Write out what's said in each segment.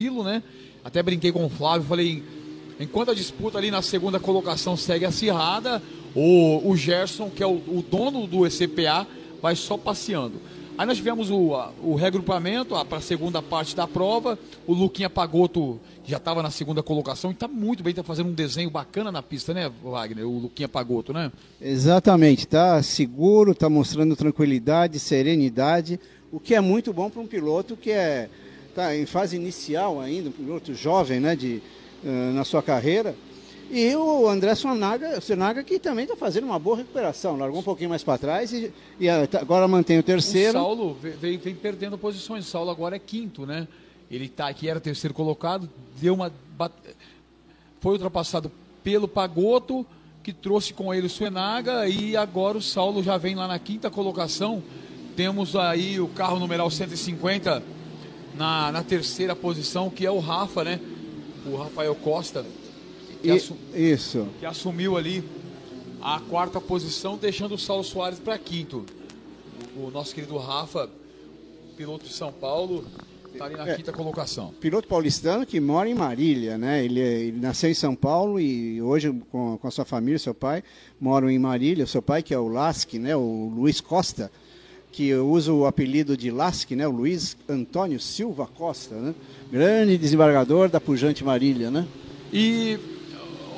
tranquilo, né? Até brinquei com o Flávio, falei, enquanto a disputa ali na segunda colocação segue acirrada, o, o Gerson, que é o, o dono do ECPA, vai só passeando. Aí nós tivemos o, o regrupamento para a segunda parte da prova. O Luquinha Pagoto já estava na segunda colocação e está muito bem, está fazendo um desenho bacana na pista, né, Wagner? O Luquinha Pagoto, né? Exatamente, está seguro, está mostrando tranquilidade, serenidade, o que é muito bom para um piloto que é tá em fase inicial ainda, um piloto jovem, né, de, uh, na sua carreira e o André Sonaga, Sonaga que também está fazendo uma boa recuperação, largou um pouquinho mais para trás e, e, agora mantém o terceiro. O Saulo vem, vem, perdendo posições, o Saulo agora é quinto, né? Ele tá aqui, era terceiro colocado, deu uma. Foi ultrapassado pelo Pagoto, que trouxe com ele o Suenaga, e agora o Saulo já vem lá na quinta colocação. Temos aí o carro numeral 150 na, na terceira posição, que é o Rafa, né? O Rafael Costa que, assu isso. que assumiu ali a quarta posição, deixando o Saulo Soares para quinto. O nosso querido Rafa, piloto de São Paulo, está ali na é, quinta colocação. Piloto paulistano que mora em Marília, né? Ele, ele nasceu em São Paulo e hoje com, com a sua família, seu pai, moram em Marília. Seu pai que é o Lasque, né? O Luiz Costa, que usa o apelido de Lasque, né? O Luiz Antônio Silva Costa, né? Grande desembargador da pujante Marília, né? E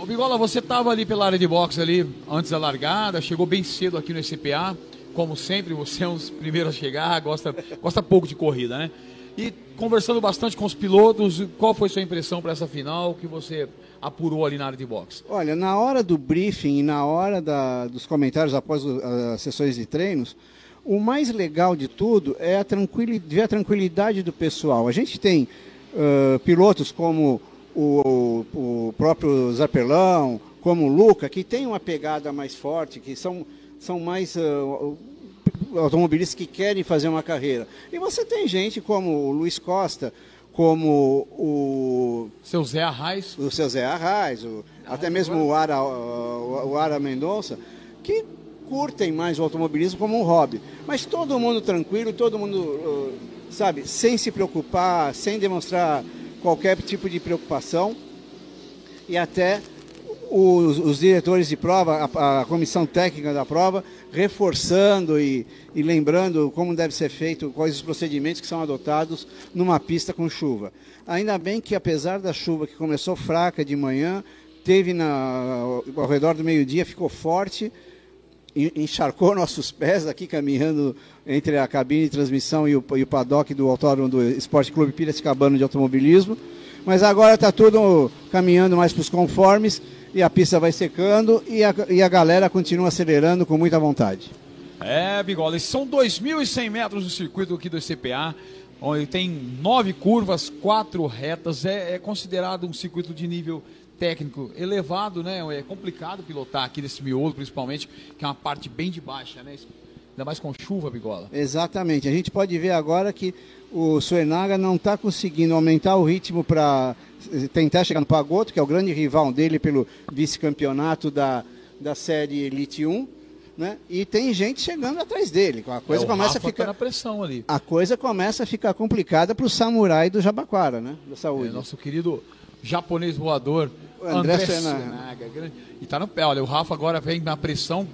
Ô Bigola, você estava ali pela área de boxe ali antes da largada, chegou bem cedo aqui no SPA. Como sempre, você é um dos primeiros a chegar, gosta, gosta pouco de corrida, né? E conversando bastante com os pilotos, qual foi sua impressão para essa final que você apurou ali na área de boxe? Olha, na hora do briefing e na hora da, dos comentários após as sessões de treinos, o mais legal de tudo é a tranquilidade, ver a tranquilidade do pessoal. A gente tem uh, pilotos como o, o próprio Zapelão, como o Luca, que tem uma pegada mais forte, que são, são mais uh, automobilistas que querem fazer uma carreira. E você tem gente como o Luiz Costa, como o. Seu Zé Arraes. O seu Zé Arraes, o, até mesmo o Ara, o, o Ara Mendonça, que curtem mais o automobilismo como um hobby. Mas todo mundo tranquilo, todo mundo, uh, sabe, sem se preocupar, sem demonstrar qualquer tipo de preocupação e até os, os diretores de prova, a, a, comissão técnica da prova, reforçando e, e, lembrando como deve ser feito, quais os procedimentos que são adotados numa pista com chuva. Ainda bem que, apesar da chuva que começou fraca de manhã, teve na, ao redor do meio-dia, ficou forte, encharcou nossos pés aqui caminhando entre a cabine de transmissão e o, e o paddock do autódromo do Esporte Clube Piracicabano de Automobilismo. Mas agora está tudo caminhando mais para os conformes e a pista vai secando e a, e a galera continua acelerando com muita vontade. É, Bigola, são 2.100 metros do circuito aqui do CPA, onde tem nove curvas, quatro retas. É, é considerado um circuito de nível técnico elevado, né? É complicado pilotar aqui nesse miolo, principalmente, que é uma parte bem de baixa, né? Ainda mais com chuva, Bigola. Exatamente. A gente pode ver agora que o Suenaga não está conseguindo aumentar o ritmo para tentar chegar no Pagoto, que é o grande rival dele pelo vice-campeonato da, da série Elite 1. Né? E tem gente chegando atrás dele. A coisa é, começa Rafa a ficar tá na pressão ali. A coisa começa a ficar complicada para o samurai do Jabaquara, né? Da saúde. É, nosso querido japonês voador André, André Senaga. E tá no pé, olha, o Rafa agora vem na pressão,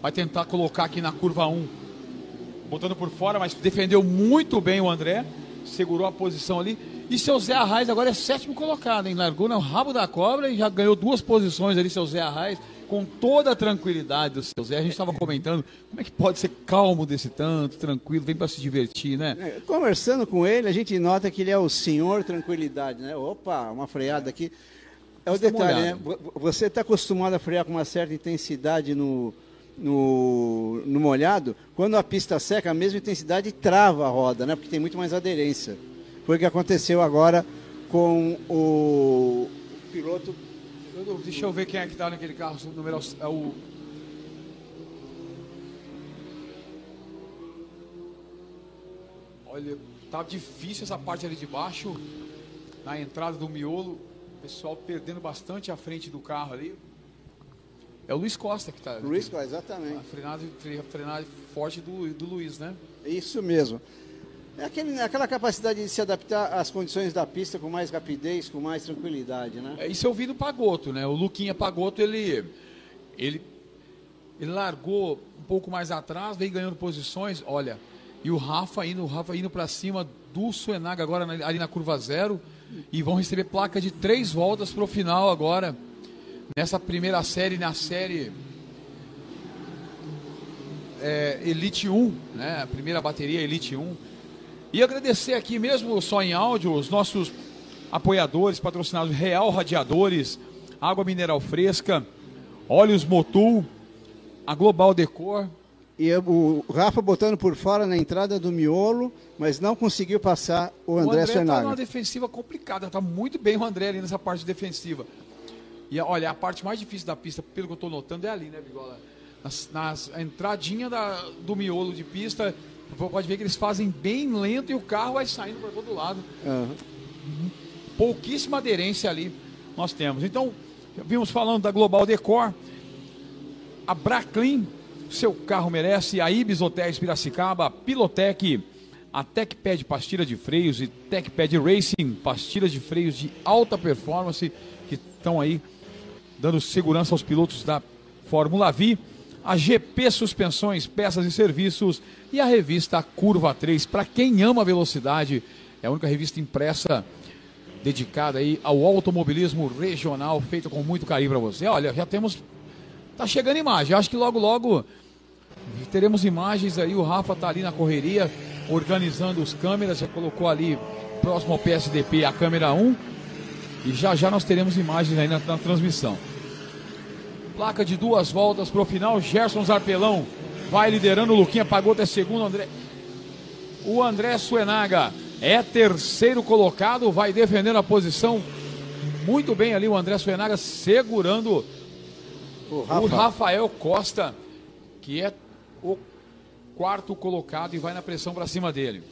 vai tentar colocar aqui na curva 1, botando por fora, mas defendeu muito bem o André, segurou a posição ali. E seu Zé Arraes agora é sétimo colocado, hein? Largou no rabo da cobra e já ganhou duas posições ali, seu Zé Arraes, com toda a tranquilidade do seu Zé. A gente estava comentando como é que pode ser calmo desse tanto, tranquilo, vem para se divertir, né? É, conversando com ele, a gente nota que ele é o senhor tranquilidade, né? Opa, uma freada aqui. É o detalhe, né? Você está acostumado a frear com uma certa intensidade no, no, no molhado, quando a pista seca, a mesma intensidade trava a roda, né? Porque tem muito mais aderência. Foi o que aconteceu agora com o piloto. Deixa eu ver quem é que está naquele carro. O número é o. Olha, tá difícil essa parte ali de baixo, na entrada do miolo. Pessoal perdendo bastante a frente do carro ali. É o Luiz Costa que está. Luiz Costa, exatamente. A frenagem, a frenagem forte do, do Luiz, né? Isso mesmo. É aquele, aquela capacidade de se adaptar às condições da pista com mais rapidez, com mais tranquilidade, né? É, isso eu vi no Pagoto, né? O Luquinha Pagoto, ele, ele, ele largou um pouco mais atrás, vem ganhando posições, olha, e o Rafa indo, o Rafa indo para cima do Suenaga agora ali na curva zero, e vão receber placa de três voltas para o final agora, nessa primeira série, na série é, Elite 1, né? A primeira bateria Elite 1 e agradecer aqui mesmo só em áudio os nossos apoiadores, patrocinados Real Radiadores, Água Mineral Fresca, Óleos Motul, a Global Decor. E o Rafa botando por fora na entrada do miolo, mas não conseguiu passar o André, o André está numa defensiva complicada, está muito bem o André ali nessa parte defensiva. E olha, a parte mais difícil da pista, pelo que eu estou notando, é ali, né, Bigola? Nas, nas, a entradinha da, do miolo de pista, pode ver que eles fazem bem lento e o carro vai saindo para todo lado. Uhum. Pouquíssima aderência ali nós temos. Então, vimos falando da Global Decor, a Braclin, seu carro merece, a Ibis Hotéis Piracicaba, a Pilotec, a TecPad pastilha de freios e TecPad Racing, pastilhas de freios de alta performance que estão aí dando segurança aos pilotos da Fórmula V a GP Suspensões, Peças e Serviços e a revista Curva 3. Para quem ama velocidade, é a única revista impressa dedicada aí ao automobilismo regional, feita com muito carinho para você. Olha, já temos. Tá chegando imagem. Acho que logo, logo teremos imagens aí. O Rafa tá ali na correria, organizando os câmeras. Já colocou ali próximo ao PSDP a câmera 1. E já já nós teremos imagens aí na, na transmissão. Placa de duas voltas para o final. Gerson Zarpelão vai liderando. O Luquinha pagou até segundo. André... O André Suenaga é terceiro colocado. Vai defendendo a posição. Muito bem ali o André Suenaga segurando o, Rafa. o Rafael Costa, que é o quarto colocado e vai na pressão para cima dele.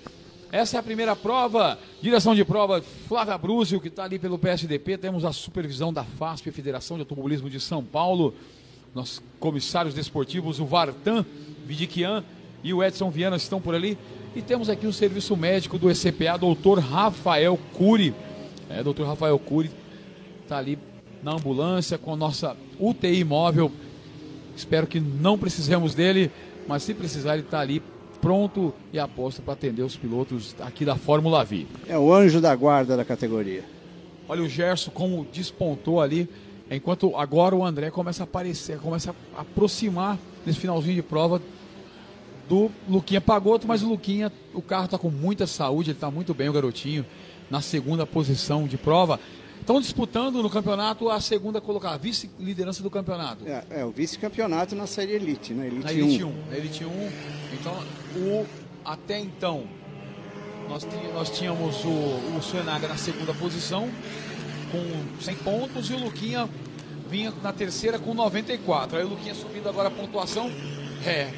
Essa é a primeira prova. Direção de prova, Flávia Brúzio, que está ali pelo PSDP. Temos a supervisão da FASP, Federação de Automobilismo de São Paulo. Nossos comissários desportivos, o Vartan Vidiquian e o Edson Viana estão por ali. E temos aqui o serviço médico do ECPA, doutor Rafael Cury. É, doutor Rafael Cury está ali na ambulância com a nossa UTI móvel. Espero que não precisemos dele, mas se precisar, ele está ali pronto e aposta para atender os pilotos aqui da Fórmula V. É o anjo da guarda da categoria. Olha o Gerson como despontou ali, enquanto agora o André começa a aparecer, começa a aproximar nesse finalzinho de prova do Luquinha Pagoto, mas o Luquinha, o carro está com muita saúde, ele está muito bem, o garotinho, na segunda posição de prova. Estão disputando no campeonato a segunda colocada, vice-liderança do campeonato. É, é o vice-campeonato na série Elite, né? Elite na Elite 1. 1. Na Elite 1. Então, o, até então, nós, nós tínhamos o, o Suenaga na segunda posição, com 100 pontos, e o Luquinha vinha na terceira com 94. Aí o Luquinha subindo agora a pontuação, é,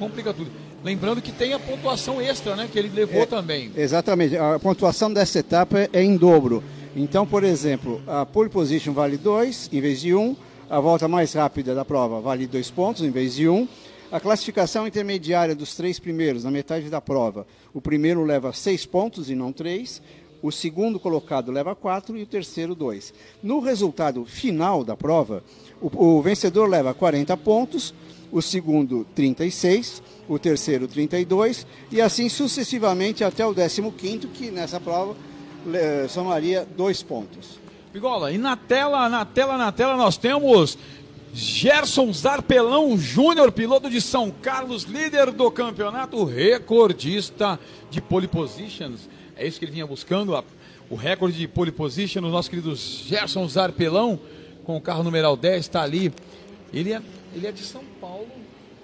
complica tudo. Lembrando que tem a pontuação extra, né? Que ele levou é, também. Exatamente. A pontuação dessa etapa é em dobro. Então, por exemplo, a pole position vale 2 em vez de 1, um, a volta mais rápida da prova vale 2 pontos em vez de 1, um, a classificação intermediária dos três primeiros, na metade da prova, o primeiro leva 6 pontos e não 3, o segundo colocado leva 4 e o terceiro 2. No resultado final da prova, o, o vencedor leva 40 pontos, o segundo 36, o terceiro 32 e assim sucessivamente até o 15º, que nessa prova somaria dois pontos. Bigola, e na tela, na tela, na tela nós temos Gerson Zarpelão Júnior, piloto de São Carlos, líder do campeonato, recordista de pole positions. É isso que ele vinha buscando, a, o recorde de pole position, o nosso querido Gerson Zarpelão, com o carro numeral 10, está ali. Ele é, ele é de São Paulo.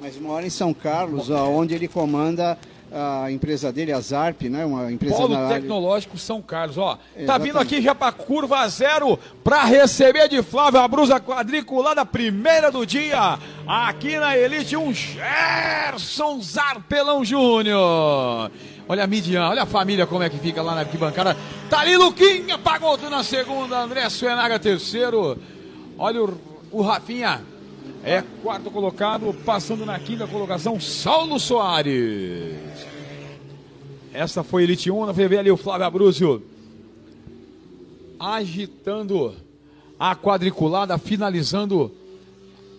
Mas mora em São Carlos, onde ele comanda a empresa dele, a Zarp, né? Uma empresa Polo na Tecnológico São Carlos, ó. Exatamente. Tá vindo aqui já para curva zero para receber de Flávio a brusa quadriculada primeira do dia. Aqui na Elite um Gerson Zarpelão Júnior. Olha a Midian, olha a família como é que fica lá na arquibancada. Tá ali Luquinha, pagou tudo na segunda, André Suenaga terceiro. Olha o, o Rafinha, é quarto colocado, passando na quinta colocação, Saulo Soares. Essa foi Elite 1, nós ver ali o Flávio Abruzio agitando a quadriculada, finalizando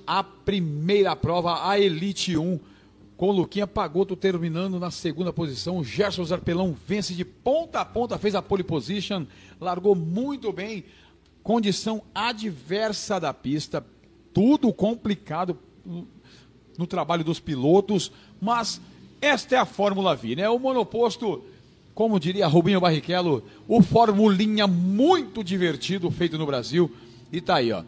a primeira prova, a Elite 1, com Luquinha Pagoto terminando na segunda posição. Gerson Zarpelão vence de ponta a ponta, fez a pole position, largou muito bem. Condição adversa da pista, tudo complicado no trabalho dos pilotos, mas esta é a Fórmula V, né? O monoposto, como diria Rubinho Barrichello, o formulinha muito divertido feito no Brasil. E tá aí, ó.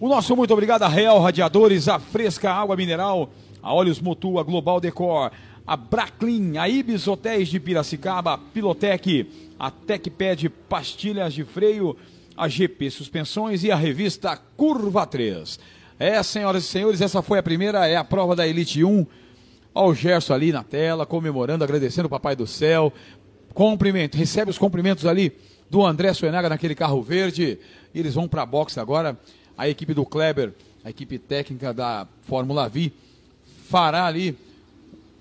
O nosso muito obrigado a Real Radiadores, a Fresca Água Mineral, a Olhos Mutua, Global Decor, a Braclin, a Ibis Hotéis de Piracicaba, a Pilotec, a TecPad Pastilhas de Freio, a GP Suspensões e a revista Curva 3. É, senhoras e senhores, essa foi a primeira, é a prova da Elite 1. Olha o Gerson ali na tela, comemorando, agradecendo o Papai do Céu. Cumprimento, recebe os cumprimentos ali do André Suenaga naquele carro verde. E eles vão para a boxe agora. A equipe do Kleber, a equipe técnica da Fórmula V, fará ali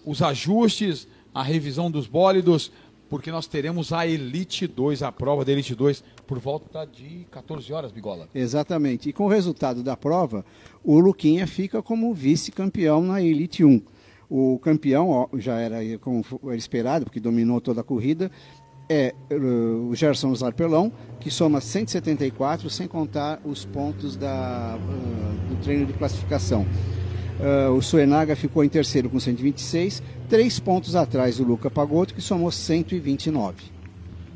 os ajustes, a revisão dos bólidos, porque nós teremos a Elite 2, a prova da Elite 2, por volta de 14 horas, Bigola. Exatamente. E com o resultado da prova, o Luquinha fica como vice-campeão na Elite 1. O campeão ó, já era como era esperado, porque dominou toda a corrida, é uh, o Gerson Zarpelão, que soma 174, sem contar os pontos da, uh, do treino de classificação. Uh, o Suenaga ficou em terceiro com 126, três pontos atrás do Luca Pagotto, que somou 129.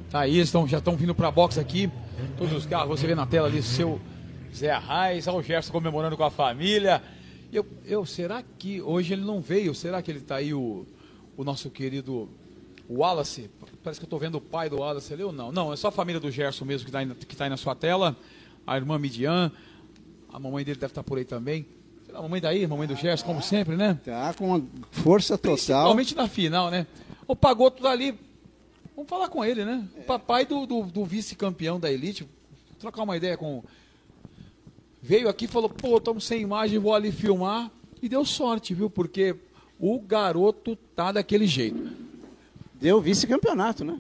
Tá aí, estão, já estão vindo para a box aqui, todos os carros, você vê na tela ali seu Zé Arraes, o Gerson comemorando com a família. Eu, eu, será que hoje ele não veio? Será que ele está aí, o, o nosso querido Wallace? Parece que eu estou vendo o pai do Wallace ali ou não? Não, é só a família do Gerson mesmo que está aí, tá aí na sua tela. A irmã Midian, a mamãe dele deve estar tá por aí também. A mamãe daí, a mamãe do Gerson, como sempre, né? Tá com força total. Principalmente na final, né? O Pagoto tá ali. Vamos falar com ele, né? O papai do, do, do vice-campeão da Elite. Trocar uma ideia com. Veio aqui e falou: pô, estamos sem imagem, vou ali filmar. E deu sorte, viu? Porque o garoto tá daquele jeito. Deu vice-campeonato, né?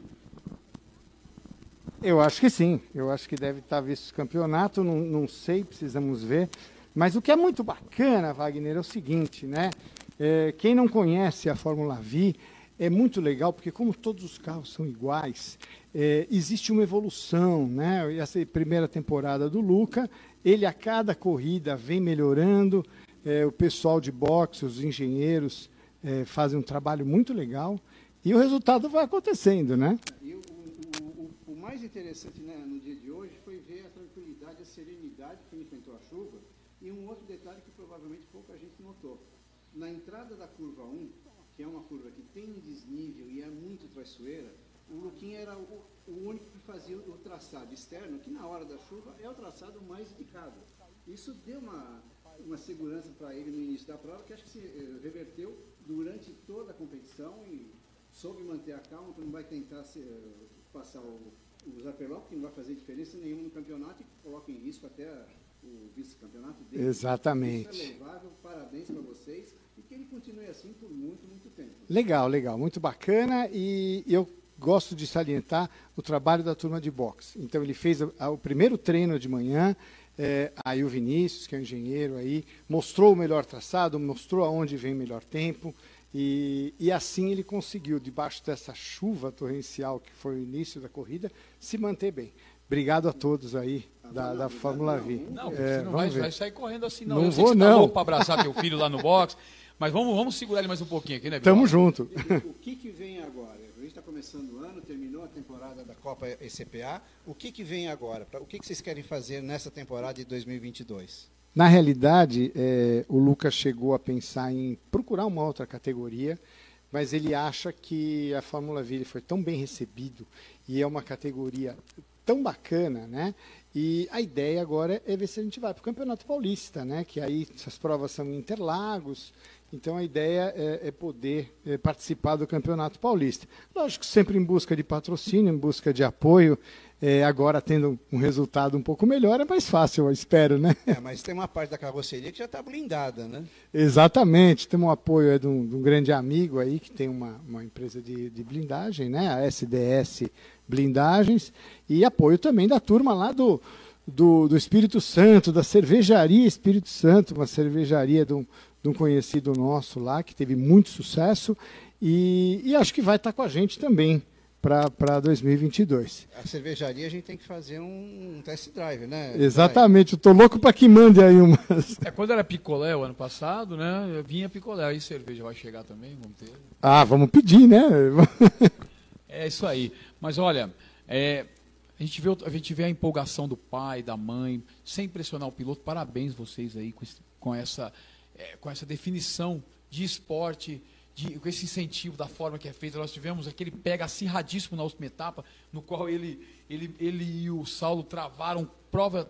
Eu acho que sim. Eu acho que deve estar vice-campeonato. Não, não sei, precisamos ver. Mas o que é muito bacana, Wagner, é o seguinte, né? É, quem não conhece a Fórmula V, é muito legal, porque como todos os carros são iguais, é, existe uma evolução, né? Essa primeira temporada do Luca, ele a cada corrida vem melhorando, é, o pessoal de boxe, os engenheiros é, fazem um trabalho muito legal, e o resultado vai acontecendo, né? E o, o, o, o mais interessante né, no dia de hoje foi ver a tranquilidade, a serenidade que enfrentou a chuva, e um outro detalhe que provavelmente pouca gente notou. Na entrada da curva 1, que é uma curva que tem um desnível e é muito traiçoeira, o Luquinha era o, o único que fazia o traçado externo, que na hora da chuva é o traçado mais indicado. Isso deu uma, uma segurança para ele no início da prova, que acho que se eh, reverteu durante toda a competição e soube manter a calma, que não vai tentar se, uh, passar o, o Zapeló, que não vai fazer diferença nenhuma no campeonato e coloca em risco até o vice-campeonato dele. Exatamente. Isso é louvável, parabéns para vocês e que ele continue assim por muito, muito tempo. Legal, legal, muito bacana e eu gosto de salientar o trabalho da turma de boxe. Então ele fez a, a, o primeiro treino de manhã, é, aí o Vinícius, que é um engenheiro aí, mostrou o melhor traçado, mostrou aonde vem melhor tempo. E, e, assim ele conseguiu, debaixo dessa chuva torrencial que foi o início da corrida, se manter bem. Obrigado a todos aí da, da Fórmula V. Não, é, você não vai, vai, sair correndo assim, não. Não Eu vou, tá não. para abraçar teu filho lá no box. Mas vamos, vamos segurar ele mais um pouquinho aqui, né, Tamo junto. O que, que vem agora? A gente está começando o ano, terminou a temporada da Copa ECPA. O que, que vem agora? O que, que vocês querem fazer nessa temporada de 2022? Na realidade, é, o Lucas chegou a pensar em procurar uma outra categoria, mas ele acha que a Fórmula V foi tão bem recebido e é uma categoria tão bacana, né? E a ideia agora é ver se a gente vai para o Campeonato Paulista, né? Que aí essas provas são em Interlagos Então a ideia é, é poder é, participar do Campeonato Paulista. Lógico, sempre em busca de patrocínio, em busca de apoio. É, agora tendo um resultado um pouco melhor, é mais fácil, eu espero, né? É, mas tem uma parte da carroceria que já está blindada, né? Exatamente, tem um apoio é, de, um, de, um, grande amigo aí que tem uma, uma empresa de, de, blindagem, né? A SDS Blindagens, e apoio também da turma lá do, do, do Espírito Santo, da cervejaria Espírito Santo, uma cervejaria de um, de um conhecido nosso lá, que teve muito sucesso, e, e acho que vai estar com a gente também para 2022. A cervejaria a gente tem que fazer um, test drive, né? Exatamente, eu tô louco para que mande aí umas. É, quando era picolé o ano passado, né? Vinha picolé, aí cerveja vai chegar também, vamos ter. Ah, vamos pedir, né? é isso aí. Mas olha, é, a, gente vê, a gente vê a empolgação do pai, da mãe, sem pressionar o piloto. Parabéns vocês aí com, esse, com, essa, é, com essa definição de esporte de, com esse incentivo da forma que é feito. Nós tivemos aquele pega acirradíssimo na última etapa, no qual ele, ele, ele e o Saulo travaram prova,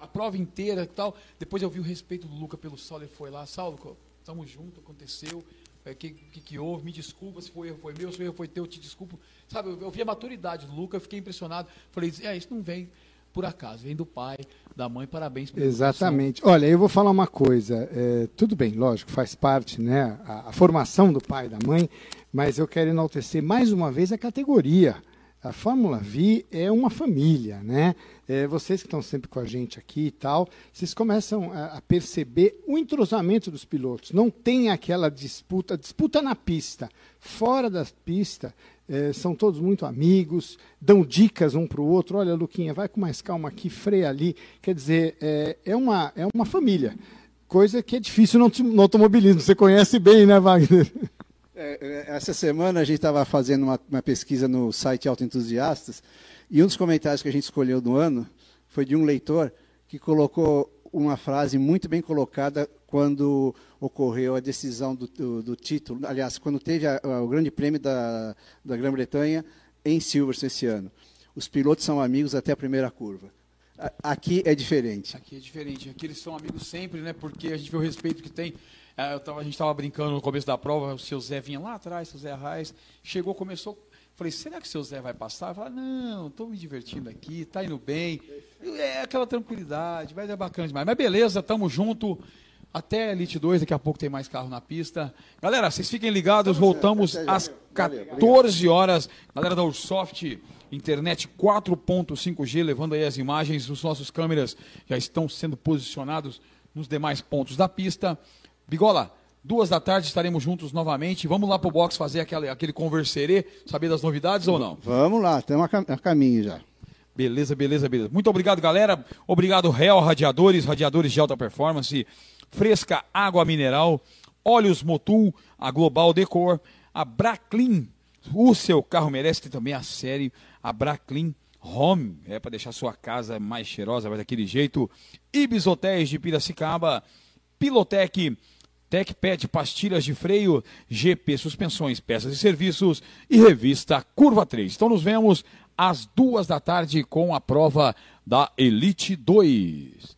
a prova inteira e tal. Depois eu vi o respeito do Luca pelo Saulo, ele foi lá, Saulo, estamos juntos, aconteceu. O é, que, que, que, houve? Me desculpa se foi erro foi meu, se o erro foi teu, eu te desculpo. Sabe, eu, eu vi a maturidade do Luca, eu fiquei impressionado. Falei, é, isso não vem por acaso, vem do pai, da mãe, parabéns pela Exatamente. Olha, eu vou falar uma coisa. É, tudo bem, lógico, faz parte né, a, a, formação do pai e da mãe, mas eu quero enaltecer mais uma vez a categoria. A Fórmula V é uma família, né? É, vocês que estão sempre com a gente aqui e tal, vocês começam a, a perceber o entrosamento dos pilotos. Não tem aquela disputa, disputa na pista. Fora da pista, é, são todos muito amigos, dão dicas um para o outro. Olha, Luquinha, vai com mais calma aqui, freia ali. Quer dizer, é, é, uma, é uma família. Coisa que é difícil no, no automobilismo. Você conhece bem, né, Wagner? É, é essa semana a gente estava fazendo uma, uma, pesquisa no site Autoentusiastas e um dos comentários que a gente escolheu do ano foi de um leitor que colocou uma frase muito bem colocada quando ocorreu a decisão do, do, do título, aliás, quando teve a, a, o Grande Prêmio da, da Grã-Bretanha em Silverstone esse ano. Os pilotos são amigos até a primeira curva. aqui é diferente. Aqui é diferente. Aqui eles são amigos sempre, né? Porque a gente vê o respeito que tem. É, tava, a gente estava brincando no começo da prova, o seu Zé vinha lá atrás, o seu Zé Arraes, chegou, começou Falei, será que o seu Zé vai passar? Falei, não, estou me divertindo aqui, está indo bem. É aquela tranquilidade, mas é bacana demais. Mas beleza, tamo junto. Até Elite 2, daqui a pouco tem mais carro na pista. Galera, vocês fiquem ligados, voltamos às 14 horas. Galera da Ursoft, internet 4.5G, levando aí as imagens. Os nossos câmeras já estão sendo posicionados nos demais pontos da pista. Bigola, Duas da tarde estaremos juntos novamente. Vamos lá para o box fazer aquele, aquele converserê, saber das novidades ou não? Vamos lá, estamos a caminho já. Beleza, beleza, beleza. Muito obrigado, galera. Obrigado, Real Radiadores, radiadores de alta performance, Fresca Água Mineral, Óleos Motul, a Global Decor, a Braclin. O seu carro merece também a série, a Braclin Home, é para deixar sua casa mais cheirosa, vai daquele jeito. Ibis Hotéis de Piracicaba, Pilotec TecPet, pastilhas de freio, GP Suspensões, peças e serviços e revista Curva 3. Então nos vemos às duas da tarde com a prova da Elite 2.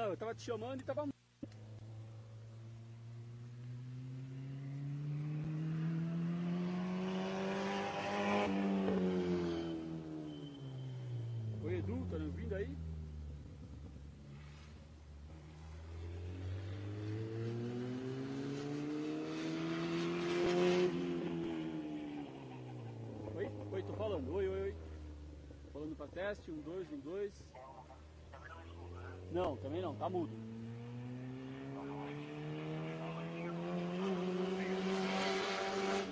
Não, eu tava te chamando e tava. Oi, Edu, tá me ouvindo aí? Oi? Oi, tô falando. Oi, oi, oi. Falando pra teste, um, dois, um, dois. Não, tá mudo.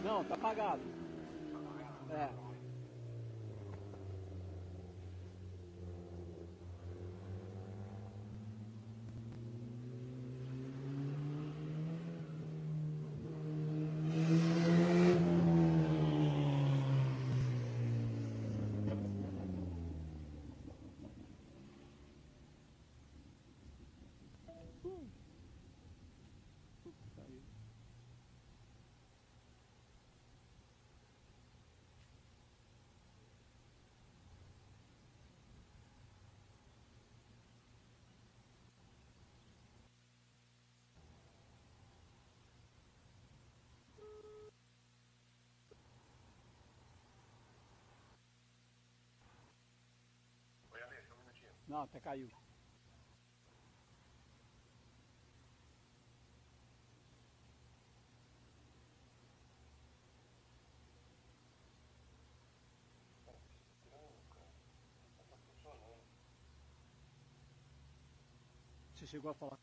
Não, tá apagado. Não, até caiu. Você chegou a falar.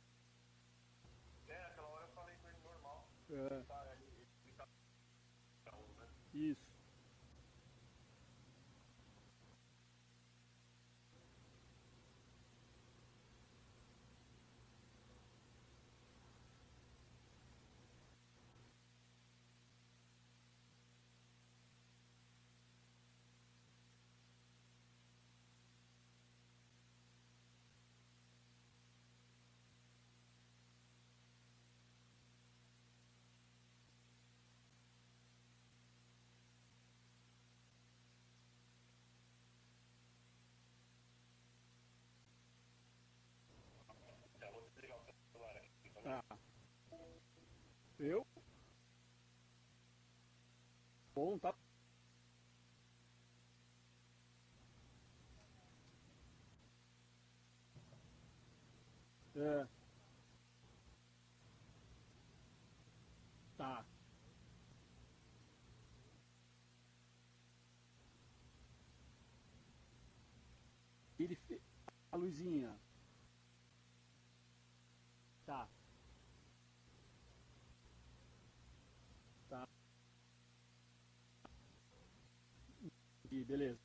É, aquela hora eu falei com ele normal. É, Tá, ele, tá. né? isso. Eu? Bom, tá. É. Tá. Ele fez a luzinha. E beleza.